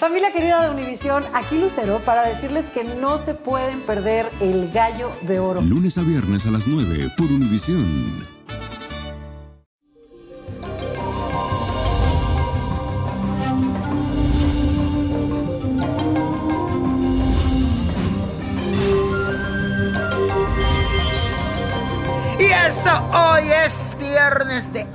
Familia querida de Univisión, aquí Lucero para decirles que no se pueden perder el gallo de oro. Lunes a viernes a las 9 por Univisión. Y eso hoy es viernes de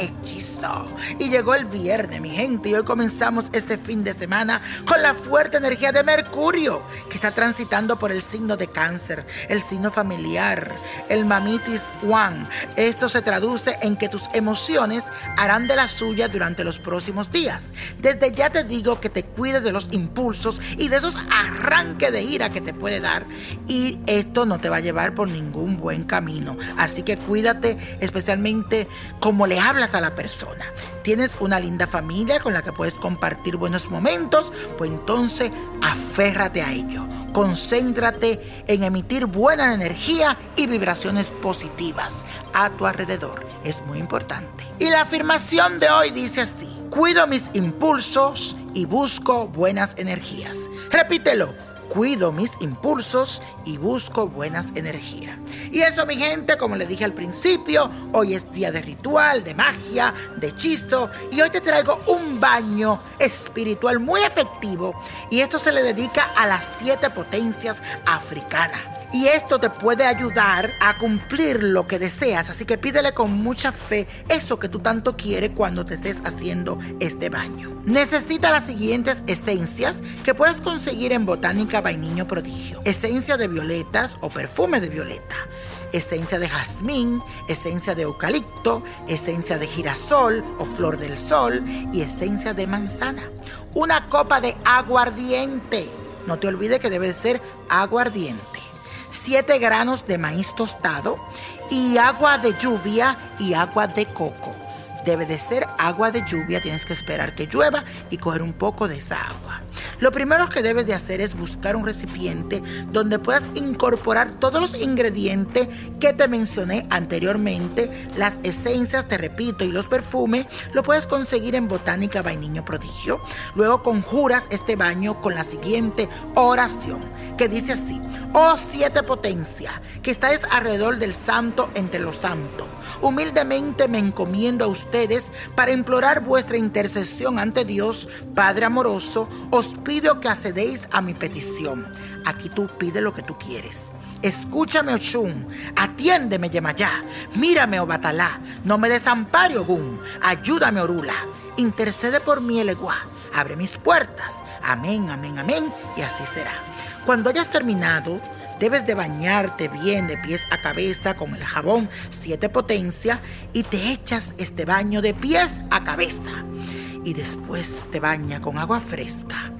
Y llegó el viernes, mi gente, y hoy comenzamos este fin de semana con la fuerte energía de Mercurio, que está transitando por el signo de cáncer, el signo familiar, el mamitis one. Esto se traduce en que tus emociones harán de la suya durante los próximos días. Desde ya te digo que te cuides de los impulsos y de esos arranques de ira que te puede dar. Y esto no te va a llevar por ningún buen camino. Así que cuídate especialmente como le hablas a la persona. Tienes una linda familia con la que puedes compartir buenos momentos, pues entonces aférrate a ello. Concéntrate en emitir buena energía y vibraciones positivas a tu alrededor. Es muy importante. Y la afirmación de hoy dice así. Cuido mis impulsos y busco buenas energías. Repítelo cuido mis impulsos y busco buenas energías. Y eso, mi gente, como les dije al principio, hoy es día de ritual, de magia, de hechizo, y hoy te traigo un baño espiritual muy efectivo, y esto se le dedica a las siete potencias africanas. Y esto te puede ayudar a cumplir lo que deseas. Así que pídele con mucha fe eso que tú tanto quieres cuando te estés haciendo este baño. Necesita las siguientes esencias que puedes conseguir en Botánica Vainiño Prodigio. Esencia de violetas o perfume de violeta esencia de jazmín, esencia de eucalipto, esencia de girasol o flor del sol y esencia de manzana. Una copa de aguardiente. No te olvides que debe ser aguardiente. 7 granos de maíz tostado y agua de lluvia y agua de coco. Debe de ser agua de lluvia, tienes que esperar que llueva y coger un poco de esa agua. Lo primero que debes de hacer es buscar un recipiente donde puedas incorporar todos los ingredientes que te mencioné anteriormente, las esencias, te repito, y los perfumes, lo puedes conseguir en Botánica Vainiño Prodigio. Luego conjuras este baño con la siguiente oración, que dice así, oh siete potencia, que estáis alrededor del santo entre los santos. Humildemente me encomiendo a ustedes para implorar vuestra intercesión ante Dios, Padre amoroso. Os pido que accedéis a mi petición. Aquí tú pide lo que tú quieres. Escúchame, Ochun. Atiéndeme, Yemayá. Mírame, Obatalá. No me desampare, Ogún. Ayúdame, Orula. Intercede por mí, Eleguá. Abre mis puertas. Amén, amén, amén. Y así será. Cuando hayas terminado, Debes de bañarte bien de pies a cabeza con el jabón siete potencia y te echas este baño de pies a cabeza. Y después te baña con agua fresca.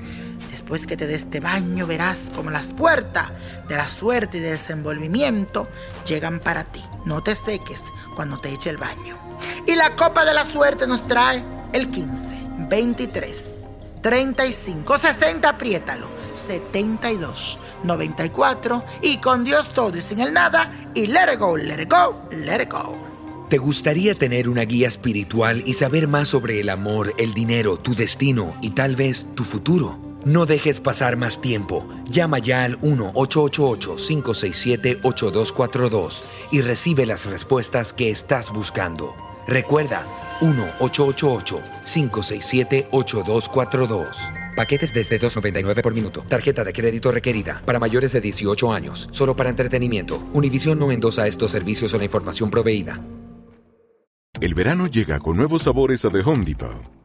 Después que te des este baño verás como las puertas de la suerte y de desenvolvimiento llegan para ti. No te seques cuando te eche el baño. Y la copa de la suerte nos trae el 15, 23, 35 60, apriétalo. 72 94 y con Dios todo y sin el nada y let it go, let it go, let it go. ¿Te gustaría tener una guía espiritual y saber más sobre el amor, el dinero, tu destino y tal vez tu futuro? No dejes pasar más tiempo. Llama ya al 1-888-567-8242 y recibe las respuestas que estás buscando. Recuerda, 1-888-567-8242. Paquetes desde 2.99 por minuto. Tarjeta de crédito requerida para mayores de 18 años. Solo para entretenimiento. Univision no endosa estos servicios o la información proveída. El verano llega con nuevos sabores a The Home Depot.